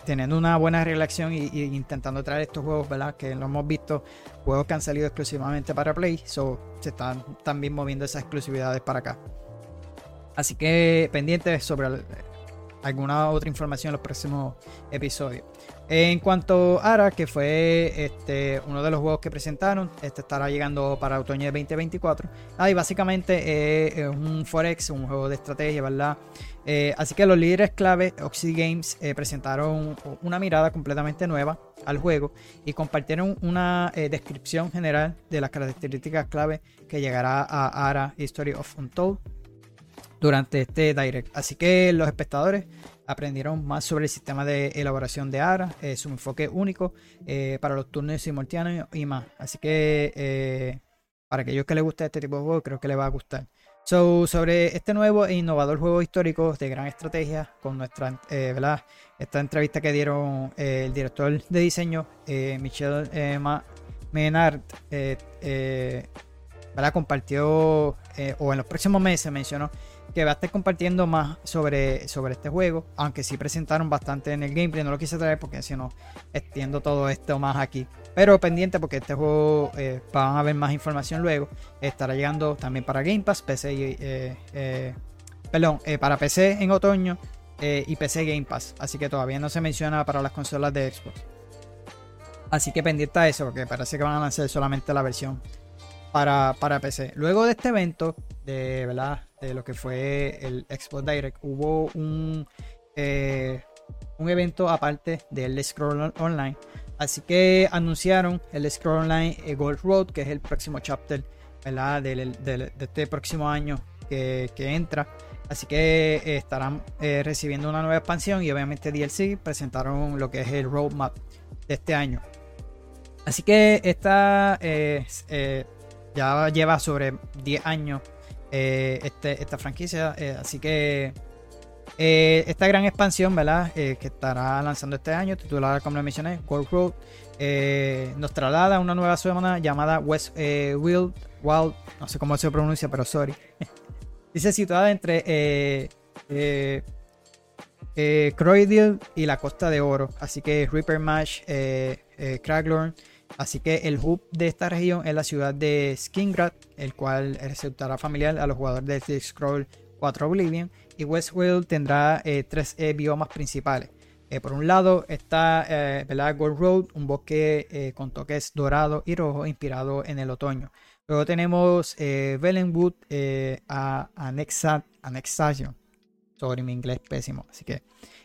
teniendo una buena relación y, intentando traer estos juegos ¿verdad? que lo hemos visto juegos que han salido exclusivamente para Play so se están también moviendo esas exclusividades para acá así que pendientes sobre alguna otra información en los próximos episodios. En cuanto a Ara, que fue este, uno de los juegos que presentaron, este estará llegando para otoño de 2024. Ah, básicamente es un Forex, un juego de estrategia, ¿verdad? Eh, así que los líderes clave, Oxy Games, eh, presentaron una mirada completamente nueva al juego y compartieron una eh, descripción general de las características clave que llegará a Ara History of Untold durante este direct. Así que los espectadores aprendieron más sobre el sistema de elaboración de ARA, eh, su enfoque único eh, para los turnos simultáneos y más. Así que eh, para aquellos que les guste este tipo de juego, creo que les va a gustar. So, sobre este nuevo e innovador juego histórico de gran estrategia, con nuestra ¿verdad? esta entrevista que dieron el director de diseño, Michel Menard, ¿verdad? compartió, o en los próximos meses mencionó que va a estar compartiendo más sobre, sobre este juego. Aunque sí presentaron bastante en el gameplay. No lo quise traer porque si no extiendo todo esto más aquí. Pero pendiente porque este juego eh, van a ver más información luego. Estará llegando también para Game Pass, PC y... Eh, eh, perdón, para PC en otoño y PC Game Pass. Así que todavía no se menciona para las consolas de Xbox. Así que pendiente a eso porque parece que van a lanzar solamente la versión para, para PC. Luego de este evento, de verdad, de lo que fue el Xbox Direct, hubo un, eh, un evento aparte del Scroll Online. Así que anunciaron el Scroll Online eh, Gold Road, que es el próximo chapter. De, este próximo año que, entra. Así que eh, estarán recibiendo una nueva expansión y obviamente DLC presentaron lo que es el roadmap de este año. Así que esta ya lleva sobre 10 años eh, este, esta franquicia. Eh, así que eh, esta gran expansión, ¿verdad? que estará lanzando este año, titulada como le mencioné, Gold Road, nos traslada a una nueva zona llamada West Wild, Wild, no sé cómo se pronuncia, pero sorry. Dice situada entre Croydale y la Costa de Oro. Así que Reaper Mash, Craglorn Así que el hub de esta región es la ciudad de Skingrad, el cual resultará familiar a los jugadores de The Scroll 4 Oblivion. Y Westworld tendrá eh, tres eh, biomas principales. Eh, por un lado está Gold Road, un bosque con toques dorado y rojo inspirado en el otoño. Luego tenemos Vellenwood a Annexation. Sorry, mi inglés pésimo. Así que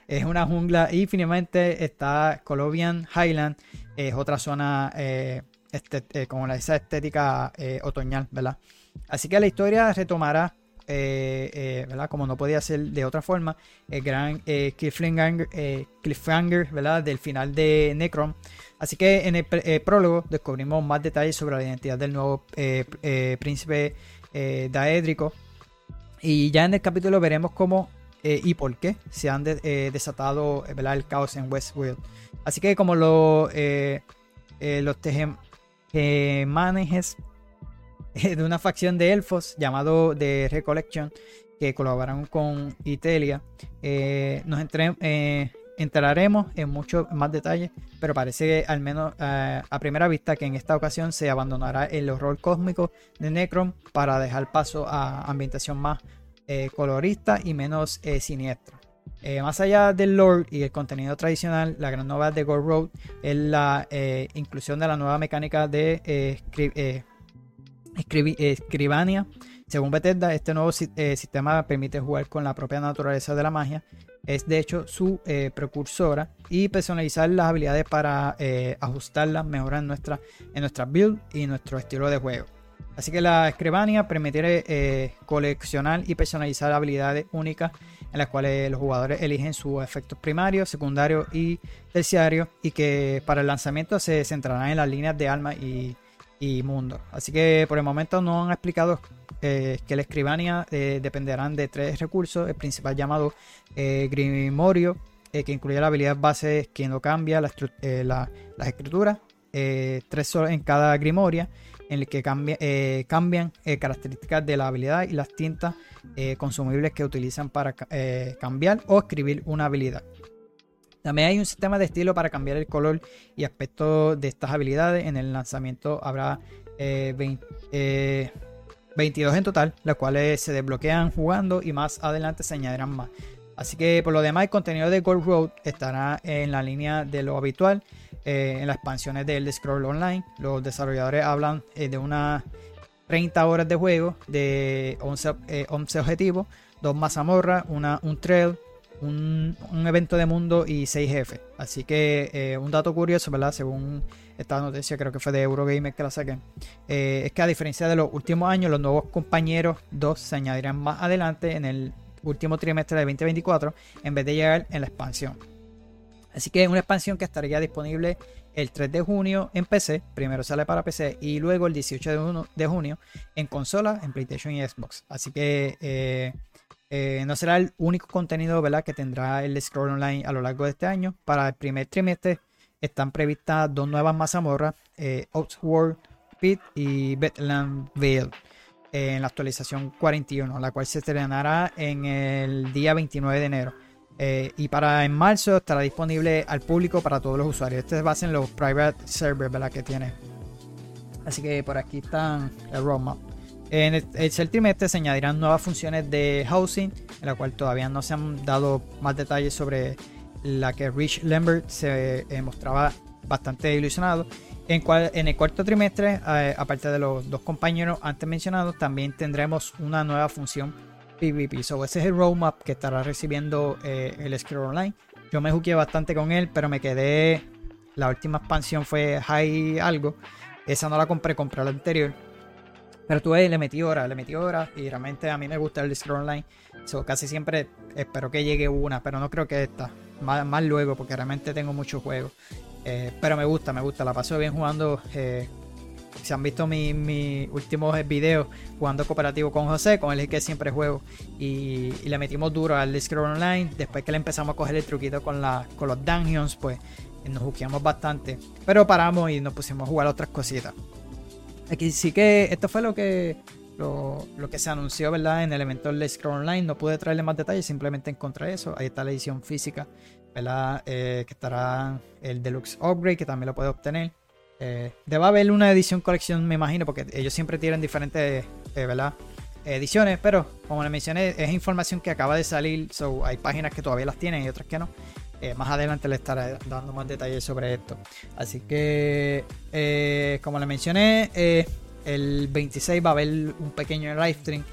es una jungla. Y finalmente está Colovian Highland, es otra zona eh, este, eh, con esa estética eh, otoñal, ¿verdad? Así que la historia retomará ¿verdad? Como no podía ser de otra forma, el gran cliffhanger, cliffhanger ¿verdad? Del final de Necron. Así que en el prólogo descubrimos más detalles sobre la identidad del nuevo príncipe daédrico. Y ya en el capítulo veremos cómo y por qué se han desatado ¿verdad? el caos en Westworld. Así que como lo, los tejemanejes de una facción de elfos llamado The Recollection que colaboraron con Itelia. Eh, nos eh, entraremos en muchos más detalles, pero parece al menos eh, a primera vista que en esta ocasión se abandonará el horror cósmico de Necron para dejar paso a ambientación más colorista y menos siniestra. más allá del lore y el contenido tradicional, la gran novedad de Gold Road es la inclusión de la nueva mecánica de Escribania. Según Bethesda, este nuevo eh, sistema permite jugar con la propia naturaleza de la magia. Es de hecho su eh, precursora y personalizar las habilidades para eh, ajustarlas, mejorar nuestra, nuestra build y nuestro estilo de juego. Así que la Escribania permite coleccionar y personalizar habilidades únicas en las cuales los jugadores eligen sus efectos primarios, secundarios y terciarios y que para el lanzamiento se centrarán en las líneas de alma y mundo. Así que por el momento no han explicado eh, que la escribania eh, dependerán de tres recursos. El principal llamado eh, Grimorio, que incluye la habilidad base que no cambia las escrituras. tres en cada Grimoria, en el que cambia, cambian características de la habilidad y las tintas consumibles que utilizan para cambiar o escribir una habilidad. También hay un sistema de estilo para cambiar el color y aspecto de estas habilidades. En el lanzamiento habrá 22 eh, eh, en total, las cuales se desbloquean jugando y más adelante se añadirán más. Así que por lo demás el contenido de Gold Road estará en la línea de lo habitual eh, en las expansiones de Elder Scroll Online. Los desarrolladores hablan de unas 30 horas de juego, de 11, 11 objetivos, dos mazamorras, una, un trail, un, evento de mundo y seis jefes. Así que eh, un dato curioso, ¿verdad? Según esta noticia, creo que fue de Eurogamer que la saqué, eh, es que a diferencia de los últimos años, los nuevos compañeros 2 se añadirán más adelante en el último trimestre de 2024 en vez de llegar en la expansión. Así que es una expansión que estaría disponible el 3 de junio en PC, primero sale para PC y luego el 18 de, junio en consola, en PlayStation y Xbox. Así que eh, eh, no será el único contenido ¿verdad? que tendrá el Scroll Online a lo largo de este año. Para el primer trimestre están previstas dos nuevas mazamorras, eh, Oxworld Pit y Bethlehem Vale, en la actualización 41, la cual se estrenará en el día 29 de enero. y para en marzo estará disponible al público para todos los usuarios. Este va a ser los private servers ¿verdad? que tiene. Así que por aquí están el roadmap. En el tercer trimestre se añadirán nuevas funciones de housing, en la cual todavía no se han dado más detalles sobre la que Rich Lambert se eh, mostraba bastante ilusionado. En, el cuarto trimestre, eh, aparte de los dos compañeros antes mencionados, también tendremos una nueva función PvP. So, ese es el roadmap que estará recibiendo eh, el Scroll Online. Yo me jugué bastante con él, pero me quedé. La última expansión fue High algo. Esa no la compré, compré la anterior. Pero tuve, le metí horas, le metí horas y realmente a mí me gusta el Scroll Online. So, casi siempre espero que llegue una, pero no creo que esta. Más, luego, porque realmente tengo muchos juegos. Eh, pero me gusta, me gusta. La paso bien jugando. Eh, si han visto mis mi últimos videos jugando cooperativo con José, con el que siempre juego. Y, le metimos duro al Scroll Online. Después que le empezamos a coger el truquito con, la, con los dungeons, pues nos jugueamos bastante. Pero paramos y nos pusimos a jugar otras cositas. Aquí sí que esto fue lo que lo, que se anunció, ¿verdad? En el del Scroll Online. No pude traerle más detalles, simplemente encontré eso. Ahí está la edición física, Eh, que estará el Deluxe Upgrade, que también lo puede obtener. Eh, debe haber una edición colección, me imagino, porque ellos siempre tienen diferentes, eh, ¿verdad? Ediciones, pero como les mencioné, es información que acaba de salir. So, hay páginas que todavía las tienen y otras que no. Eh, más adelante le estaré dando más detalles sobre esto. Así que, como le mencioné, el 26 va a haber un pequeño live stream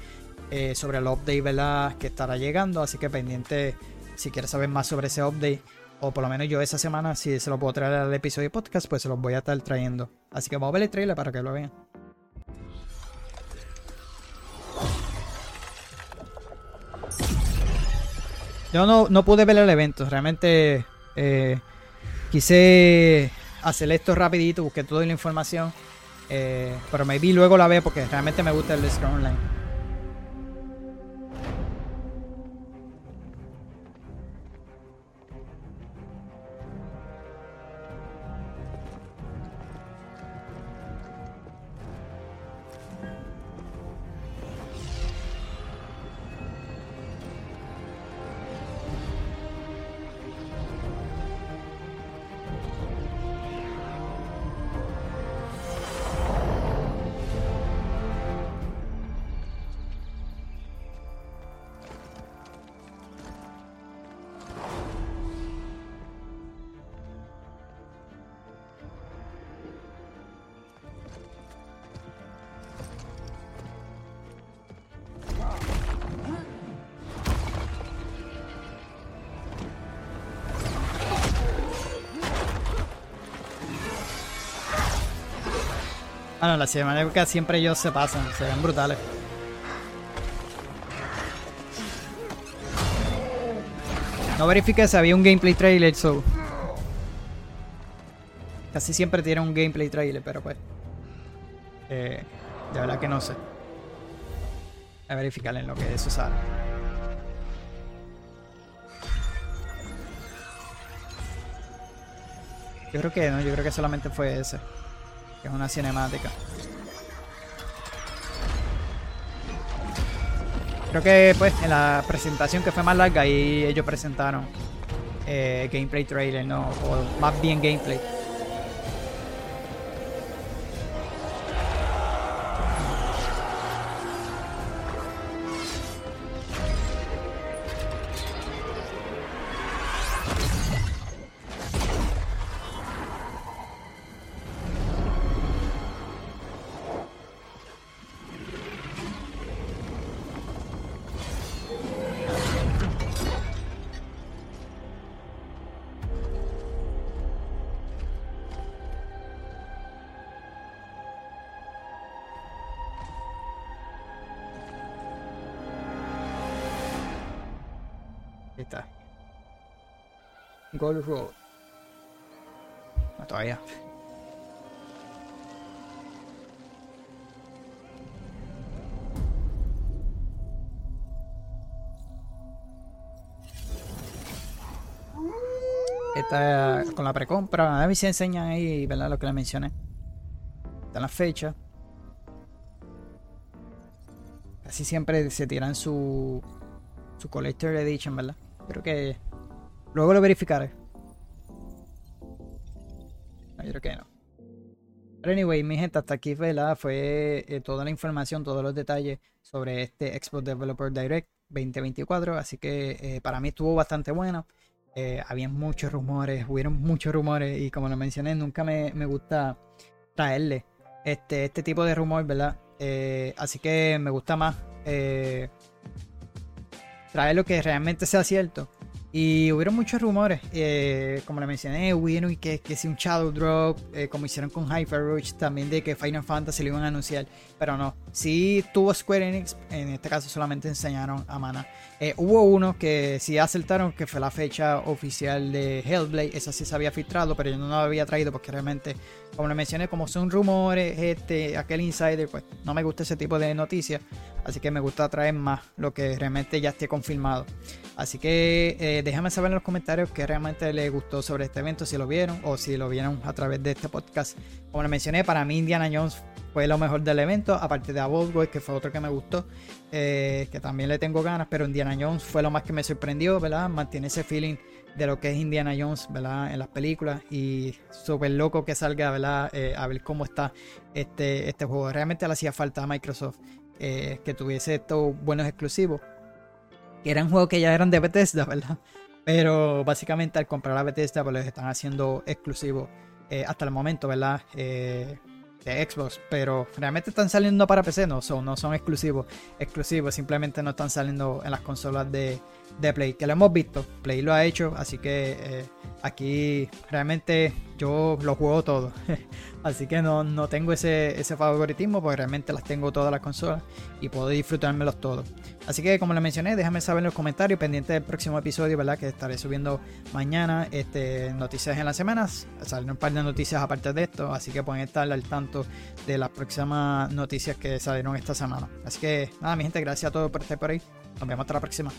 sobre el update ¿verdad? que estará llegando. Así que pendiente si quieres saber más sobre ese update, o por lo menos yo esa semana, si se lo puedo traer al episodio de podcast, pues se los voy a estar trayendo. Así que vamos a ver el trailer para que lo vean. Yo no, no pude ver el evento, realmente eh, quise hacer esto rapidito, busqué toda la información, eh, pero maybe luego la veo porque realmente me gusta el Discord Online. Bueno, las cinemáticas siempre ellos se pasan, se ven brutales. No verifique si había un gameplay trailer, so. Casi siempre tiene un gameplay trailer, pero pues. Eh, de verdad que no sé. A verificar en lo que eso sale. Yo creo que no, yo creo que solamente fue ese es una cinemática. Creo que pues en la presentación que fue más larga ahí ellos presentaron eh, gameplay trailer, no, o más bien gameplay. Gold Road. No, todavía. Esta con la precompra. A ver si enseñan ahí, ¿verdad? Lo que le mencioné. Están las fechas. Casi siempre se tiran su, su Collector Edition, ¿verdad? Creo que Luego lo verificaré. Yo creo que no. Pero anyway, mi gente, hasta aquí ¿verdad? fue eh, toda la información, todos los detalles sobre este Xbox Developer Direct 2024. Así que eh, para mí estuvo bastante bueno. Eh, había muchos rumores, hubieron muchos rumores y como lo mencioné, nunca me, gusta traerle este, este tipo de rumor, ¿verdad? así que me gusta más traer lo que realmente sea cierto y hubieron muchos rumores, eh, como le mencioné, hubieron que, que si un Shadow Drop, eh, como hicieron con Hyper Rush, también de que Final Fantasy lo iban a anunciar, pero no. Sí tuvo Square Enix, en este caso solamente enseñaron a Mana. Eh, hubo uno que sí acertaron, que fue la fecha oficial de Hellblade, esa sí se había filtrado, pero yo no lo había traído porque realmente, como le mencioné, como son rumores, este, aquel insider, pues no me gusta ese tipo de noticias, así que me gusta traer más lo que realmente ya esté confirmado. Así que déjame saber en los comentarios qué realmente les gustó sobre este evento, si lo vieron o si lo vieron a través de este podcast. Como le mencioné, para mí Indiana Jones fue lo mejor del evento, aparte de Boy, que fue otro que me gustó, eh, que también le tengo ganas, pero Indiana Jones fue lo más que me sorprendió, ¿verdad? Mantiene ese feeling de lo que es Indiana Jones, ¿verdad? En las películas y súper loco que salga, ¿verdad? Eh, a ver cómo está este, este juego. Realmente le hacía falta a Microsoft que tuviese estos buenos exclusivos que eran juegos que ya eran de Bethesda, ¿verdad? Pero básicamente al comprar a Bethesda, pues les están haciendo exclusivos eh, hasta el momento, ¿verdad? Eh, de Xbox, pero realmente están saliendo para PC, no son, no son exclusivos, exclusivos, simplemente no están saliendo en las consolas de, Play, que lo hemos visto, Play lo ha hecho, así que eh, aquí realmente yo lo juego todo, así que no, no tengo ese, ese favoritismo, porque realmente las tengo todas las consolas y puedo disfrutármelos todos. Así que como les mencioné, déjame saber en los comentarios, pendiente del próximo episodio, ¿verdad? Que estaré subiendo mañana este, noticias en las semanas. Salen un par de noticias aparte de esto, así que pueden estar al tanto de las próximas noticias que salieron esta semana. Así que nada, mi gente, gracias a todos por estar por ahí. Nos vemos hasta la próxima.